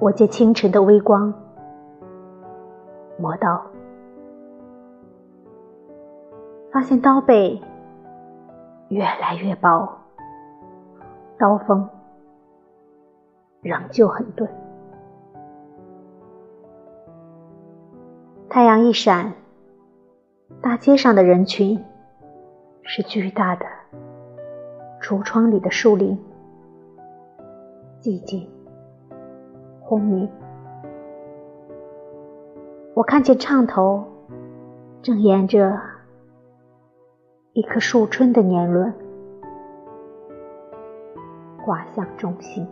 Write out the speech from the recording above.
我借清晨的微光，磨刀，发现刀背越来越薄，刀锋仍旧很钝。太阳一闪，大街上的人群是巨大的橱窗里的树林，寂静轰鸣。我看见唱头正沿着一棵树春的年轮滑向中心。